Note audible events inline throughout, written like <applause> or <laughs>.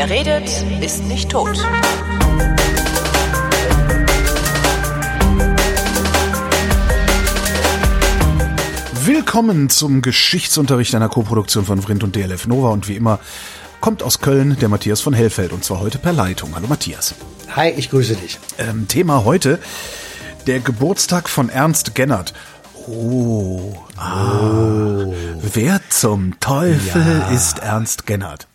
Wer redet, ist nicht tot. Willkommen zum Geschichtsunterricht einer Koproduktion von Vrindt und DLF Nova und wie immer kommt aus Köln der Matthias von Hellfeld und zwar heute per Leitung. Hallo Matthias. Hi, ich grüße dich. Ähm, Thema heute der Geburtstag von Ernst Gennert. Oh, ah, wer zum Teufel Ja. ist Ernst Gennert?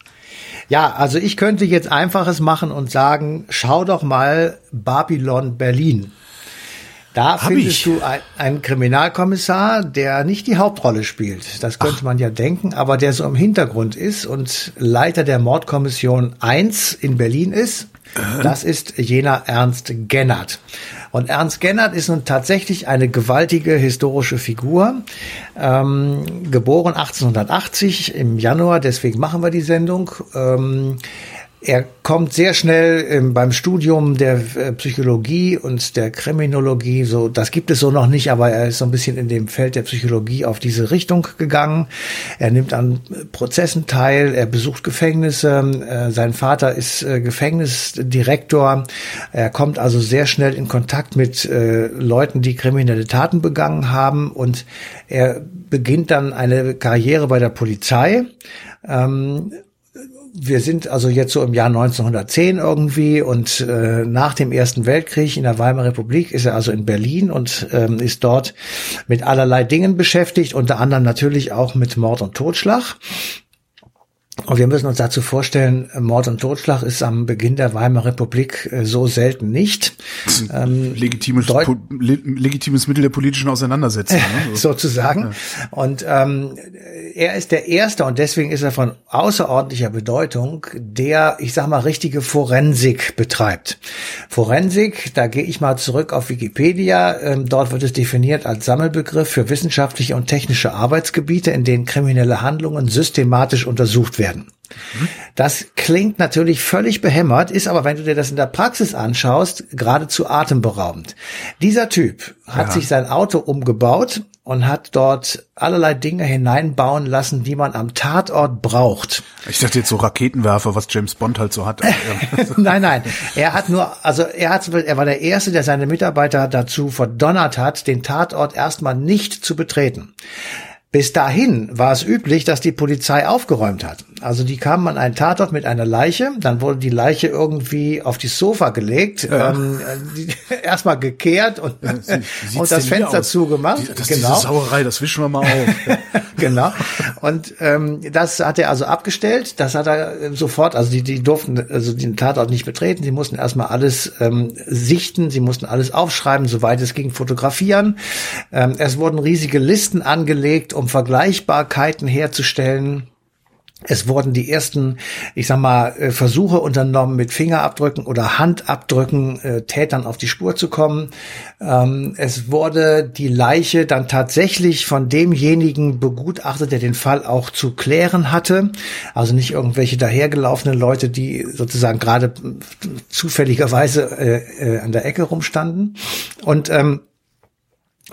Ja, also ich könnte jetzt einfaches machen und sagen, schau doch mal Babylon Berlin. Da Hab findest ich. du ein, einen Kriminalkommissar, der nicht die Hauptrolle spielt. Das könnte man ja denken, aber der so im Hintergrund ist und Leiter der Mordkommission 1 in Berlin ist. Das ist jener Ernst Gennert. Und Ernst Gennert ist nun tatsächlich eine gewaltige historische Figur. Ähm, geboren 1880 im Januar, deswegen machen wir die Sendung. Ähm, er kommt sehr schnell ähm, beim Studium der äh, Psychologie und der Kriminologie, so das gibt es so noch nicht, aber er ist so ein bisschen in dem Feld der Psychologie auf diese Richtung gegangen. Er nimmt an Prozessen teil, er besucht Gefängnisse, äh, sein Vater ist äh, Gefängnisdirektor. Er kommt also sehr schnell in Kontakt mit Leuten, die kriminelle Taten begangen haben und er beginnt dann eine Karriere bei der Polizei. Ähm, wir sind also jetzt so im Jahr 1910 irgendwie und äh, nach dem Ersten Weltkrieg in der Weimarer Republik ist er also in Berlin und ähm, ist dort mit allerlei Dingen beschäftigt, unter anderem natürlich auch mit Mord und Totschlag. Und wir müssen uns dazu vorstellen, Mord und Totschlag ist am Beginn der Weimarer Republik äh, so selten nicht. Ähm, Legitimes, po, le, legitimes Mittel der politischen Auseinandersetzung. Ne? So. <laughs> sozusagen. Und ähm, er ist der Erste und deswegen ist er von außerordentlicher Bedeutung, der, ich sag mal, richtige Forensik betreibt. Forensik, da gehe ich mal zurück auf Wikipedia. Ähm, dort wird es definiert als Sammelbegriff für wissenschaftliche und technische Arbeitsgebiete, in denen kriminelle Handlungen systematisch untersucht werden. Das klingt natürlich völlig behämmert, ist aber, wenn du dir das in der Praxis anschaust, geradezu atemberaubend. Dieser Typ hat Ja. sich sein Auto umgebaut und hat dort allerlei Dinge hineinbauen lassen, die man am Tatort braucht. Ich dachte jetzt so Raketenwerfer, was James Bond halt so hat. <laughs> Nein, nein. Er hat nur, also er hat, er war der Erste, der seine Mitarbeiter dazu verdonnert hat, den Tatort erstmal nicht zu betreten. Bis dahin war es üblich, dass die Polizei aufgeräumt hat. Also die kamen an einen Tatort mit einer Leiche, dann wurde die Leiche irgendwie auf die Sofa gelegt, ähm, die- <laughs> erstmal gekehrt und, <laughs> sieht's und das Fenster zugemacht. Die, das, genau. Diese Sauerei, das wischen wir mal auf. <laughs> genau. Und ähm, das hat er also abgestellt. Das hat er äh, sofort, also die, die durften also den Tatort nicht betreten. Sie mussten erstmal alles ähm, sichten, sie mussten alles aufschreiben, soweit es ging, fotografieren. Ähm, es wurden riesige Listen angelegt, um Vergleichbarkeiten herzustellen. Es wurden die ersten, ich sag mal, äh, Versuche unternommen, mit Fingerabdrücken oder Handabdrücken äh, Tätern auf die Spur zu kommen. Ähm, es wurde die Leiche dann tatsächlich von demjenigen begutachtet, der den Fall auch zu klären hatte. Also nicht irgendwelche dahergelaufenen Leute, die sozusagen gerade äh, zufälligerweise äh, äh, an der Ecke rumstanden. Und ähm,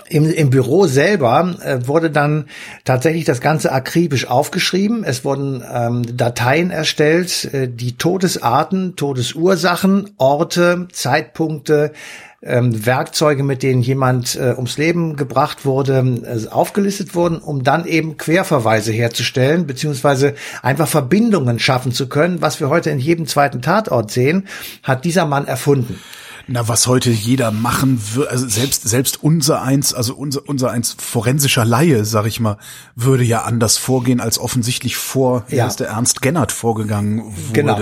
im, Im Büro selber äh, wurde dann tatsächlich das Ganze akribisch aufgeschrieben. Es wurden ähm, Dateien erstellt, äh, die Todesarten, Todesursachen, Orte, Zeitpunkte, ähm, Werkzeuge, mit denen jemand äh, ums Leben gebracht wurde, äh, aufgelistet wurden, um dann eben Querverweise herzustellen, beziehungsweise einfach Verbindungen schaffen zu können. Was wir heute in jedem zweiten Tatort sehen, hat dieser Mann erfunden. Na, was heute jeder machen würde, also selbst, selbst unser eins, also unser, unser eins forensischer Laie, sag ich mal, würde ja anders vorgehen, als offensichtlich vor, Ja. der Ernst Gennert vorgegangen wurde. Genau.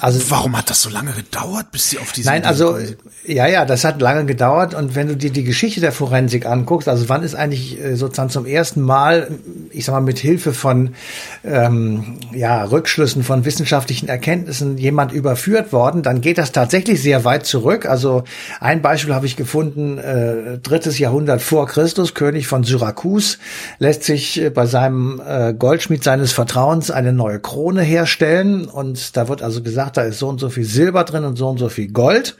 Also, warum hat das so lange gedauert, bis sie auf diese Nein, Idee also gekommen sind? ja, ja, das hat lange gedauert und wenn du dir die Geschichte der Forensik anguckst, also wann ist eigentlich äh, sozusagen zum ersten Mal, ich sag mal, mit Hilfe von ähm, ja, Rückschlüssen von wissenschaftlichen Erkenntnissen jemand überführt worden, dann geht das tatsächlich sehr weit zurück. Also ein Beispiel habe ich gefunden, äh, drittes Jahrhundert vor Christus, König von Syrakus, lässt sich äh, bei seinem äh, Goldschmied seines Vertrauens eine neue Krone herstellen. Und da wird also gesagt, da ist so und so viel Silber drin und so und so viel Gold.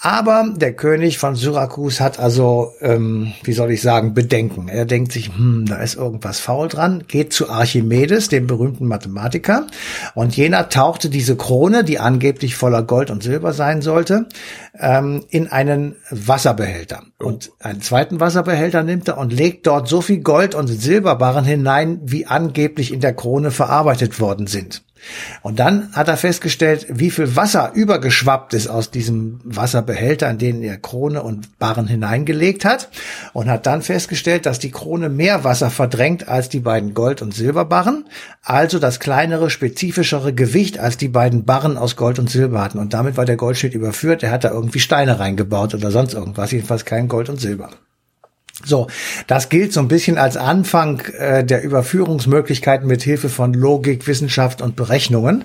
Aber der König von Syrakus hat also, ähm, wie soll ich sagen, Bedenken. Er denkt sich, hm, da ist irgendwas faul dran, geht zu Archimedes, dem berühmten Mathematiker. Und jener tauchte diese Krone, die angeblich voller Gold und Silber sein sollte, ähm, in einen Wasserbehälter. Oh. Und einen zweiten Wasserbehälter nimmt er und legt dort so viel Gold und Silberbarren hinein, wie angeblich in der Krone verarbeitet worden sind. Und dann hat er festgestellt, wie viel Wasser übergeschwappt ist aus diesem Wasserbehälter, in den er Krone und Barren hineingelegt hat. Und hat dann festgestellt, dass die Krone mehr Wasser verdrängt als die beiden Gold- und Silberbarren. Also das kleinere, spezifischere Gewicht als die beiden Barren aus Gold und Silber hatten. Und damit war der Goldschnitt überführt. Er hat da irgendwie Steine reingebaut oder sonst irgendwas. Jedenfalls kein Gold und Silber. So, das gilt so ein bisschen als Anfang äh, der Überführungsmöglichkeiten mit Hilfe von Logik, Wissenschaft und Berechnungen.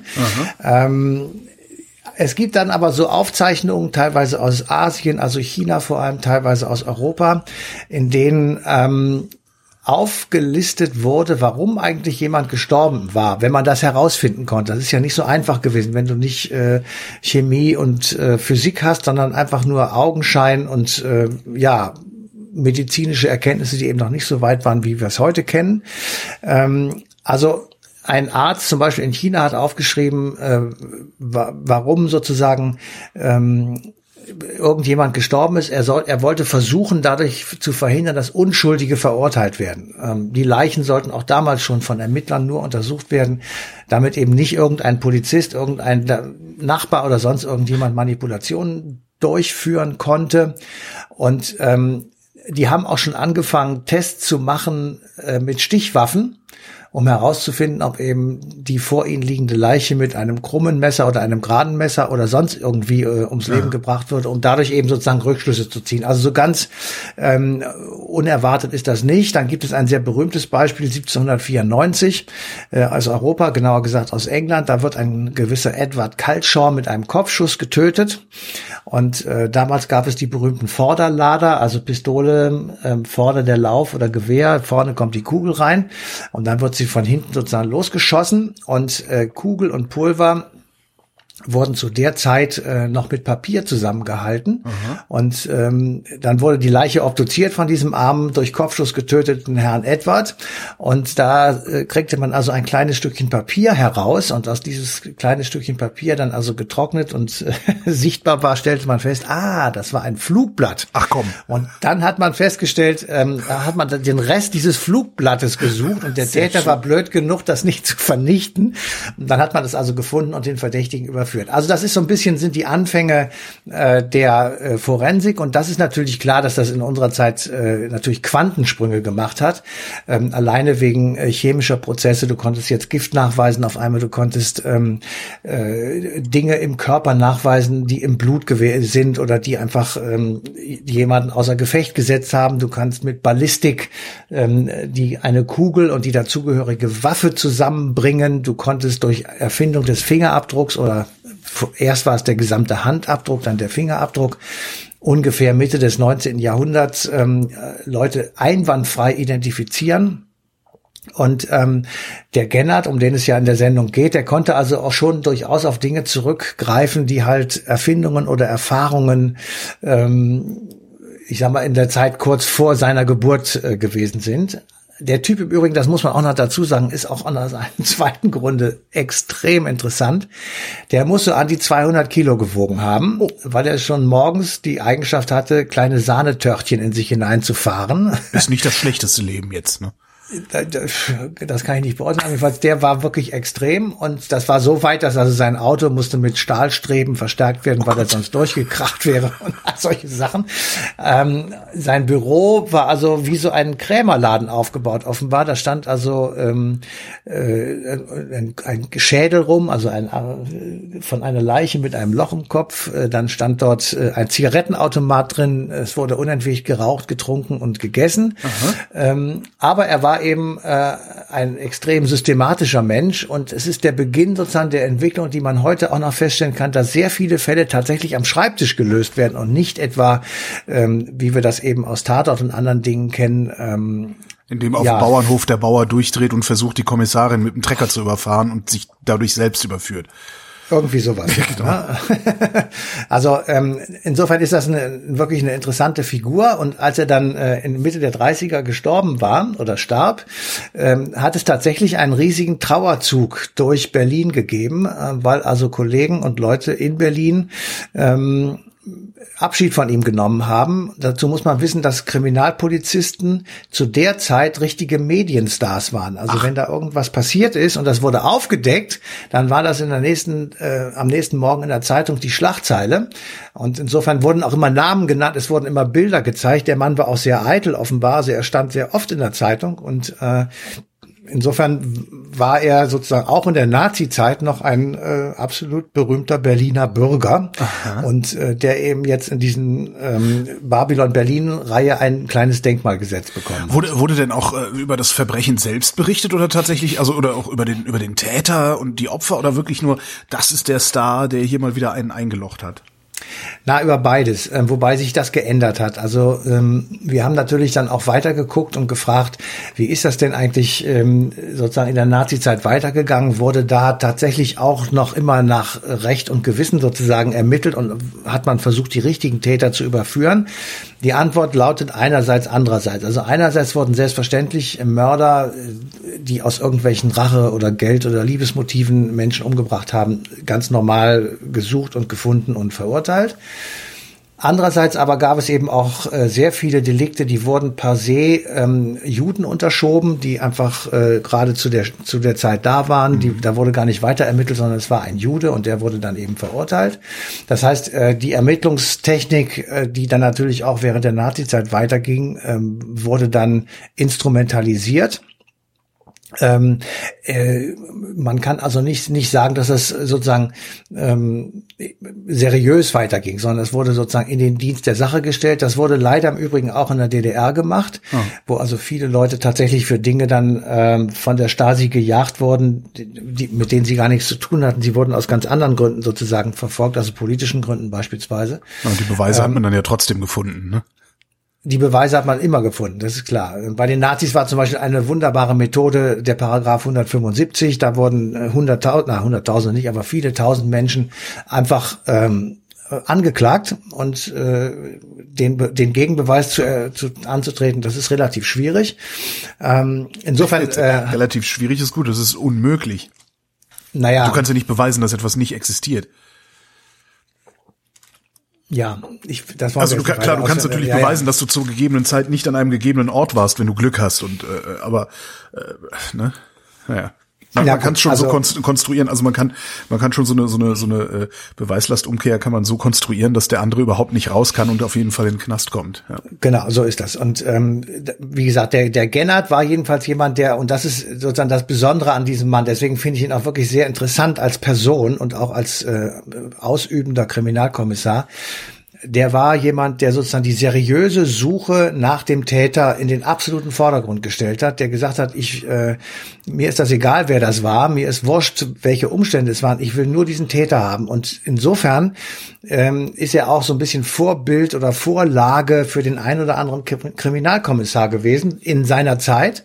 Ähm, es gibt dann aber so Aufzeichnungen, teilweise aus Asien, also China vor allem, teilweise aus Europa, in denen ähm, aufgelistet wurde, warum eigentlich jemand gestorben war, wenn man das herausfinden konnte. Das ist ja nicht so einfach gewesen, wenn du nicht äh, Chemie und äh, Physik hast, sondern einfach nur Augenschein und äh, ja medizinische Erkenntnisse, die eben noch nicht so weit waren, wie wir es heute kennen. Ähm, also ein Arzt zum Beispiel in China hat aufgeschrieben, äh, wa warum sozusagen ähm, irgendjemand gestorben ist. Er, soll, er wollte versuchen, dadurch zu verhindern, dass Unschuldige verurteilt werden. Ähm, die Leichen sollten auch damals schon von Ermittlern nur untersucht werden, damit eben nicht irgendein Polizist, irgendein Nachbar oder sonst irgendjemand Manipulationen durchführen konnte. Und ähm, die haben auch schon angefangen, Tests zu machen äh, mit Stichwaffen um herauszufinden, ob eben die vor ihnen liegende Leiche mit einem krummen Messer oder einem geraden Messer oder sonst irgendwie äh, ums Leben ja. gebracht wird, um dadurch eben sozusagen Rückschlüsse zu ziehen. Also so ganz ähm, unerwartet ist das nicht. Dann gibt es ein sehr berühmtes Beispiel 1794 äh, aus Europa, genauer gesagt aus England. Da wird ein gewisser Edward Kaltshaw mit einem Kopfschuss getötet. Und äh, damals gab es die berühmten Vorderlader, also Pistole, äh, vorne der Lauf oder Gewehr, vorne kommt die Kugel rein und dann wird sie von hinten sozusagen losgeschossen und äh, Kugel und Pulver wurden zu der Zeit äh, noch mit Papier zusammengehalten. Aha. Und ähm, dann wurde die Leiche obduziert von diesem armen, durch Kopfschuss getöteten Herrn Edward. Und da äh, kriegte man also ein kleines Stückchen Papier heraus. Und aus dieses kleine Stückchen Papier dann also getrocknet und äh, <laughs> sichtbar war, stellte man fest, ah, das war ein Flugblatt. Ach komm. Und dann hat man festgestellt, ähm, da hat man den Rest dieses Flugblattes gesucht. Und der Sehr Täter schön. war blöd genug, das nicht zu vernichten. Und dann hat man das also gefunden und den Verdächtigen überführt führt. Also das ist so ein bisschen sind die Anfänge äh, der äh, Forensik und das ist natürlich klar, dass das in unserer Zeit äh, natürlich Quantensprünge gemacht hat. Ähm, alleine wegen äh, chemischer Prozesse. Du konntest jetzt Gift nachweisen auf einmal, du konntest ähm, äh, Dinge im Körper nachweisen, die im Blut sind oder die einfach ähm, jemanden außer Gefecht gesetzt haben. Du kannst mit Ballistik ähm, die eine Kugel und die dazugehörige Waffe zusammenbringen. Du konntest durch Erfindung des Fingerabdrucks oder erst war es der gesamte Handabdruck, dann der Fingerabdruck, ungefähr Mitte des 19. Jahrhunderts ähm, Leute einwandfrei identifizieren. Und ähm, der Gennard, um den es ja in der Sendung geht, der konnte also auch schon durchaus auf Dinge zurückgreifen, die halt Erfindungen oder Erfahrungen, ähm, ich sag mal, in der Zeit kurz vor seiner Geburt äh, gewesen sind. Der Typ im Übrigen, das muss man auch noch dazu sagen, ist auch an einem <laughs> zweiten Grunde extrem interessant. Der muss so an die 200 Kilo gewogen haben, oh. weil er schon morgens die Eigenschaft hatte, kleine Sahnetörtchen in sich hineinzufahren. Ist nicht das <laughs> schlechteste Leben jetzt, ne? Das kann ich nicht beurteilen. Jedenfalls, der war wirklich extrem und das war so weit, dass also sein Auto musste mit Stahlstreben verstärkt werden, weil er sonst durchgekracht wäre <laughs> und solche Sachen. Ähm, sein Büro war also wie so ein Krämerladen aufgebaut, offenbar. Da stand also ähm, äh, ein, ein Schädel rum, also ein äh, von einer Leiche mit einem Loch im Kopf. Äh, dann stand dort äh, ein Zigarettenautomat drin. Es wurde unentwegt geraucht, getrunken und gegessen. Ähm, aber er war war eben äh, ein extrem systematischer Mensch und es ist der Beginn sozusagen der Entwicklung, die man heute auch noch feststellen kann, dass sehr viele Fälle tatsächlich am Schreibtisch gelöst werden und nicht etwa, ähm, wie wir das eben aus Tatort und anderen Dingen kennen, ähm, in dem auf ja. dem Bauernhof der Bauer durchdreht und versucht, die Kommissarin mit dem Trecker zu überfahren und sich dadurch selbst überführt. Irgendwie sowas. genau. Ne? <laughs> Also ähm, insofern ist das eine, wirklich eine interessante Figur. Und als er dann äh, in Mitte der 30er gestorben war oder starb, ähm, hat es tatsächlich einen riesigen Trauerzug durch Berlin gegeben, äh, weil also Kollegen und Leute in Berlin ähm, Abschied von ihm genommen haben. Dazu muss man wissen, dass Kriminalpolizisten zu der Zeit richtige Medienstars waren. Also Ach. wenn da irgendwas passiert ist und das wurde aufgedeckt, dann war das in der nächsten, äh, am nächsten Morgen in der Zeitung die Schlagzeile. Und insofern wurden auch immer Namen genannt, es wurden immer Bilder gezeigt. Der Mann war auch sehr eitel offenbar, also er stand sehr oft in der Zeitung und äh, insofern war er sozusagen auch in der Nazi-Zeit noch ein äh, absolut berühmter Berliner Bürger Aha. und äh, der eben jetzt in diesen ähm, Babylon-Berlin-Reihe ein kleines Denkmal gesetzt bekommen. Wurde, wurde denn auch äh, über das Verbrechen selbst berichtet oder tatsächlich, also oder auch über den über den Täter und die Opfer oder wirklich nur, das ist der Star, der hier mal wieder einen eingelocht hat? Na, über beides, äh, wobei sich das geändert hat. Also ähm, wir haben natürlich dann auch weitergeguckt und gefragt, wie ist das denn eigentlich ähm, sozusagen in der Nazizeit weitergegangen? Wurde da tatsächlich auch noch immer nach Recht und Gewissen sozusagen ermittelt und hat man versucht, die richtigen Täter zu überführen? Die Antwort lautet einerseits, andererseits. Also einerseits wurden selbstverständlich Mörder, die aus irgendwelchen Rache oder Geld oder Liebesmotiven Menschen umgebracht haben, ganz normal gesucht und gefunden und verurteilt. Andererseits aber gab es eben auch äh, sehr viele Delikte, die wurden per se ähm, Juden unterschoben, die einfach äh, gerade zu der zu der Zeit da waren. Die, da wurde gar nicht weiter ermittelt, sondern es war ein Jude und der wurde dann eben verurteilt. Das heißt, äh, die Ermittlungstechnik, äh, die dann natürlich auch während der Nazizeit weiterging, ähm, wurde dann instrumentalisiert. Ähm, äh, man kann also nicht, nicht sagen, dass es sozusagen ähm, seriös weiterging, sondern es wurde sozusagen in den Dienst der Sache gestellt. Das wurde leider im Übrigen auch in der DDR gemacht, oh. wo also viele Leute tatsächlich für Dinge dann ähm, von der Stasi gejagt wurden, die, mit denen sie gar nichts zu tun hatten. Sie wurden aus ganz anderen Gründen sozusagen verfolgt, also politischen Gründen beispielsweise. Und die Beweise ähm, hat man dann ja trotzdem gefunden, ne? Die Beweise hat man immer gefunden, das ist klar. Bei den Nazis war zum Beispiel eine wunderbare Methode der Paragraph 175. Da wurden äh, hunderttausend, na hunderttausend nicht, aber viele tausend Menschen einfach ähm, angeklagt und äh, den, den Gegenbeweis zu, äh, zu, anzutreten, das ist relativ schwierig. Ähm, insofern äh, relativ schwierig ist gut, das ist unmöglich. Naja. Du kannst ja nicht beweisen, dass etwas nicht existiert. Ja, ich, das war also du, klar, du kannst natürlich ja, beweisen, ja. dass du zur gegebenen Zeit nicht an einem gegebenen Ort warst, wenn du Glück hast und äh, aber äh, ne, naja. Man, ja, man kann es schon also, so konstruieren, also man kann, man kann schon so eine so eine so eine äh, Beweislastumkehr kann man so konstruieren, dass der andere überhaupt nicht raus kann und auf jeden Fall in den Knast kommt. Ja. Genau, so ist das. Und ähm, wie gesagt, der der Gennard war jedenfalls jemand, der und das ist sozusagen das Besondere an diesem Mann. Deswegen finde ich ihn auch wirklich sehr interessant als Person und auch als äh, ausübender Kriminalkommissar der war jemand, der sozusagen die seriöse Suche nach dem Täter in den absoluten Vordergrund gestellt hat, der gesagt hat, ich äh, mir ist das egal, wer das war, mir ist wurscht, welche Umstände es waren, ich will nur diesen Täter haben. Und insofern ähm, ist er auch so ein bisschen Vorbild oder Vorlage für den ein oder anderen Kriminalkommissar gewesen in seiner Zeit.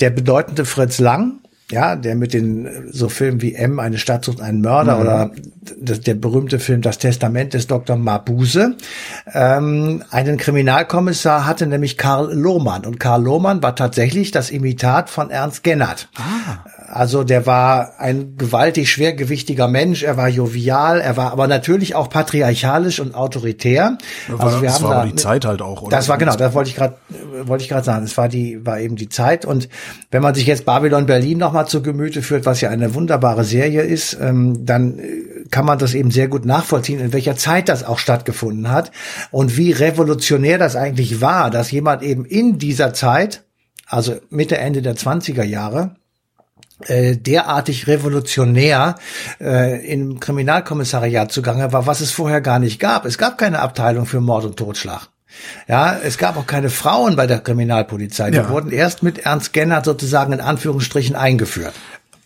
Der bedeutende Fritz Lang, ja, der mit den so Filmen wie M, eine Stadt sucht einen Mörder mhm. oder das, der berühmte Film Das Testament des Dr. Mabuse. Ähm, einen Kriminalkommissar hatte nämlich Karl Lohmann und Karl Lohmann war tatsächlich das Imitat von Ernst Gennert. Ah. Also der war ein gewaltig schwergewichtiger Mensch, er war jovial, er war aber natürlich auch patriarchalisch und autoritär. War, also wir das haben war da, die Zeit halt auch, oder? Das war genau, das wollte ich gerade wollte ich gerade sagen, es war die war eben die Zeit und wenn man sich jetzt Babylon Berlin nochmal zu Gemüte führt, was ja eine wunderbare Serie ist, ähm, dann äh, kann man das eben sehr gut nachvollziehen, in welcher Zeit das auch stattgefunden hat und wie revolutionär das eigentlich war, dass jemand eben in dieser Zeit also Mitte, Ende der 20er Jahre, äh, derartig revolutionär äh, im Kriminalkommissariat zugange war, was es vorher gar nicht gab. Es gab keine Abteilung für Mord und Totschlag. Ja, es gab auch keine Frauen bei der Kriminalpolizei. Die ja. wurden erst mit Ernst Gennert sozusagen in Anführungsstrichen eingeführt.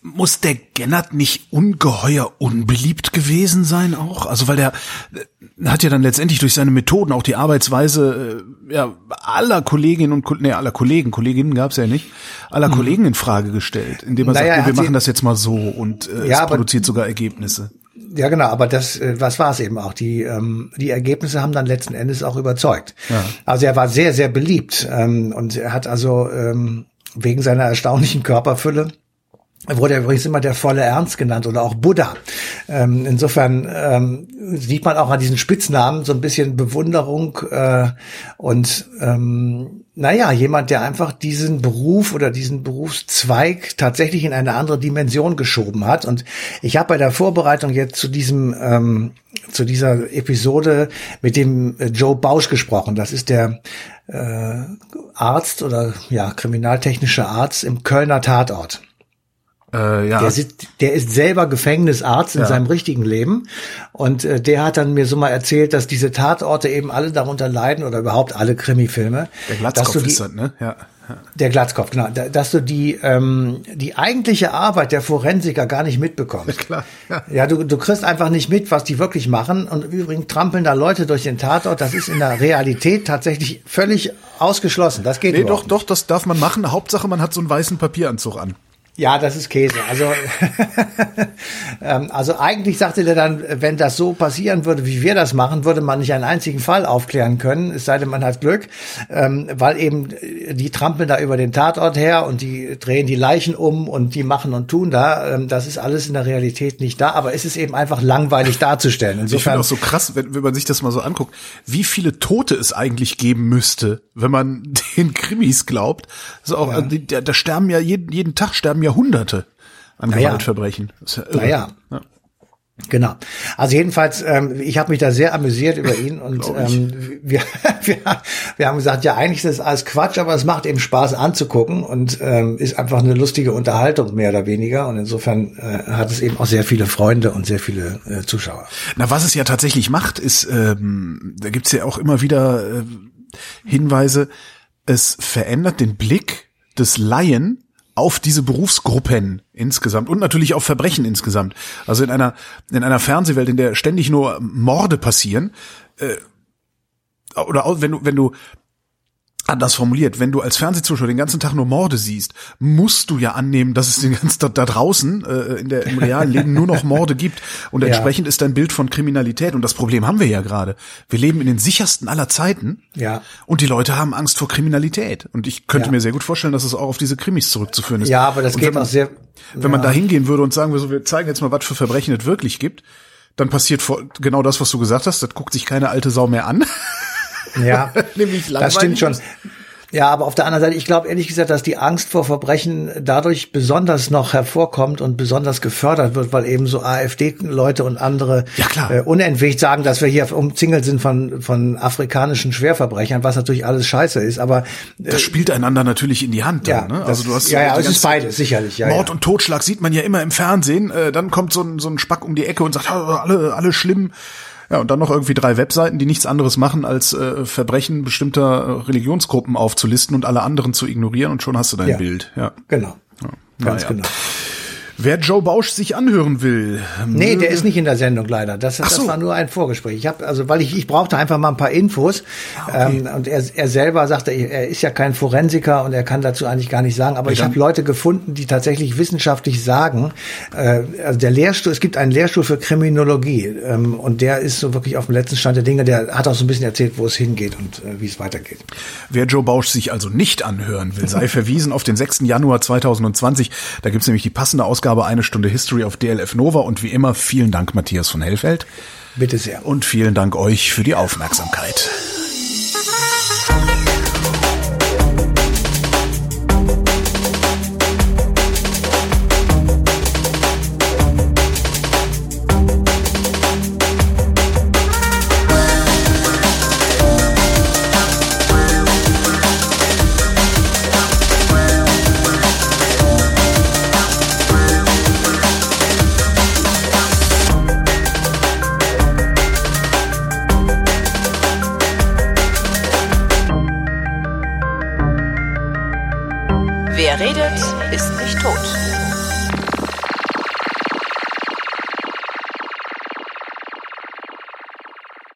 Muss der Gennert nicht ungeheuer unbeliebt gewesen sein auch? Also weil der äh, hat ja dann letztendlich durch seine Methoden auch die Arbeitsweise äh, ja, aller Kolleginnen und nee, aller Kollegen, Kolleginnen gab's ja nicht, aller mhm. Kollegen in Frage gestellt, indem er naja, sagt, wir machen das jetzt mal so und äh, ja, es produziert sogar Ergebnisse. Ja, genau, aber das, äh, was war es eben auch? Die, ähm, die Ergebnisse haben dann letzten Endes auch überzeugt. Ja. Also er war sehr, sehr beliebt ähm, und er hat also ähm, wegen seiner erstaunlichen Körperfülle er wurde übrigens immer der volle Ernst genannt oder auch Buddha. Ähm, insofern ähm, sieht man auch an diesen Spitznamen so ein bisschen Bewunderung äh, und ähm, naja, jemand, der einfach diesen Beruf oder diesen Berufszweig tatsächlich in eine andere Dimension geschoben hat. Und ich habe bei der Vorbereitung jetzt zu diesem ähm, zu dieser Episode mit dem äh, Joe Bausch gesprochen. Das ist der äh, Arzt oder ja kriminaltechnischer Arzt im Kölner Tatort. Äh, ja. der, sitzt, der ist selber Gefängnisarzt in ja. seinem richtigen Leben und äh, der hat dann mir so mal erzählt, dass diese Tatorte eben alle darunter leiden oder überhaupt alle Krimifilme. Der Glatzkopf die, ist das, ne? Ja. Der Glatzkopf, genau. Dass du die, ähm, die eigentliche Arbeit der Forensiker gar nicht mitbekommst. Ja, <laughs> klar. Ja. ja, du, du kriegst einfach nicht mit, was die wirklich machen. Und übrigens trampeln da Leute durch den Tatort. Das ist in der Realität tatsächlich völlig ausgeschlossen. Das geht Nee, doch, doch, das darf man machen. Hauptsache, man hat so einen weißen Papieranzug an. Ja, das ist Käse. Also, <laughs> ähm, also eigentlich sagte der dann, wenn das so passieren würde, wie wir das machen, würde man nicht einen einzigen Fall aufklären können, es sei denn, man hat Glück, ähm, weil eben die trampeln da über den Tatort her und die drehen die Leichen um und die machen und tun da. Ähm, das ist alles in der Realität nicht da, aber es ist eben einfach langweilig darzustellen. Insofern, ich finde auch so krass, wenn, wenn man sich das mal so anguckt, wie viele Tote es eigentlich geben müsste, wenn man <laughs> den Krimis glaubt. Also auch, ja. da, da sterben ja jeden, jeden Tag sterben Jahrhunderte an naja. Gewaltverbrechen. Ja naja. Ja. Genau. Also jedenfalls, ähm, ich habe mich da sehr amüsiert über ihn und ähm, wir, <laughs> wir, wir haben gesagt, ja eigentlich ist das alles Quatsch, aber es macht eben Spaß anzugucken und ähm, ist einfach eine lustige Unterhaltung mehr oder weniger und insofern äh, hat es eben auch sehr viele Freunde und sehr viele äh, Zuschauer. Na, was es ja tatsächlich macht, ist, ähm, da gibt's ja auch immer wieder äh, Hinweise, es verändert den Blick des Laien auf diese Berufsgruppen insgesamt und natürlich auf Verbrechen insgesamt. Also in einer in einer Fernsehwelt, in der ständig nur Morde passieren, äh, oder wenn du wenn du anders formuliert, wenn du als Fernsehzuschauer den ganzen Tag nur Morde siehst, musst du ja annehmen, dass es den ganzen Tag da draußen äh, in der im realen Leben nur noch Morde gibt und ja. entsprechend ist dein Bild von Kriminalität und das Problem haben wir ja gerade. Wir leben in den sichersten aller Zeiten. Ja. Und die Leute haben Angst vor Kriminalität und ich könnte ja. mir sehr gut vorstellen, dass es auch auf diese Krimis zurückzuführen ist. Ja, aber das geht man, auch sehr Wenn man da hingehen würde und sagen wir so, wir zeigen jetzt mal, was für Verbrechen es wirklich gibt, dann passiert genau das, was du gesagt hast, das guckt sich keine alte Sau mehr an. Ja, <laughs> nämlich das stimmt schon. Ja, aber auf der anderen Seite, ich glaube ehrlich gesagt, dass die Angst vor Verbrechen dadurch besonders noch hervorkommt und besonders gefördert wird, weil eben so AfD-Leute und andere ja, äh, unentwegt sagen, dass wir hier umzingelt sind von, von afrikanischen Schwerverbrechern, was natürlich alles scheiße ist. Aber äh, das spielt einander natürlich in die Hand. Ja, dann, ne? also du hast ja, ja, es ist beides sicherlich. Ja, Mord ja. und Totschlag sieht man ja immer im Fernsehen. Äh, dann kommt so ein, so ein Spack um die Ecke und sagt, alle, alle schlimm. Ja, und dann noch irgendwie drei Webseiten, die nichts anderes machen, als äh, Verbrechen bestimmter äh, Religionsgruppen aufzulisten und alle anderen zu ignorieren und schon hast du dein ja, Bild. Ja, genau. Ja, Ganz genau. Wer Joe Bausch sich anhören will. Nee, der ist nicht in der Sendung leider. Das, das so. war nur ein Vorgespräch. Ich habe also, weil ich ich brauchte einfach mal ein paar Infos ah, okay. ähm, und er, er selber sagte, er ist ja kein Forensiker und er kann dazu eigentlich gar nicht sagen. Aber ja, ich habe Leute gefunden, die tatsächlich wissenschaftlich sagen, äh, also der Lehrstuhl, es gibt einen Lehrstuhl für Kriminologie ähm, und der ist so wirklich auf dem letzten Stand der Dinge. Der hat auch so ein bisschen erzählt, wo es hingeht und äh, wie es weitergeht. Wer Joe Bausch sich also nicht anhören will, sei <laughs> verwiesen auf den 6. Januar 2020. Da gibt's nämlich die passende Ausgabe Ausgabe Eine Stunde History auf DLF Nova und wie immer vielen Dank Matthias von Hellfeld. Bitte sehr. Und vielen Dank euch für die Aufmerksamkeit.